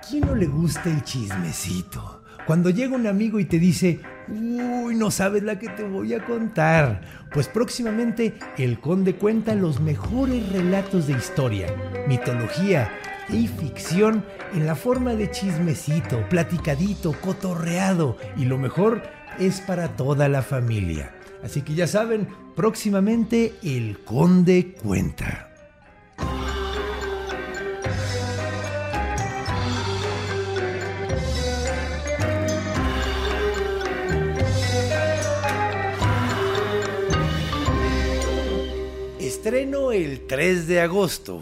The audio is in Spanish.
quién no le gusta el chismecito? Cuando llega un amigo y te dice, uy, no sabes la que te voy a contar. Pues próximamente el conde cuenta los mejores relatos de historia, mitología y ficción en la forma de chismecito, platicadito, cotorreado y lo mejor es para toda la familia. Así que ya saben, próximamente el conde cuenta. Estreno el 3 de agosto.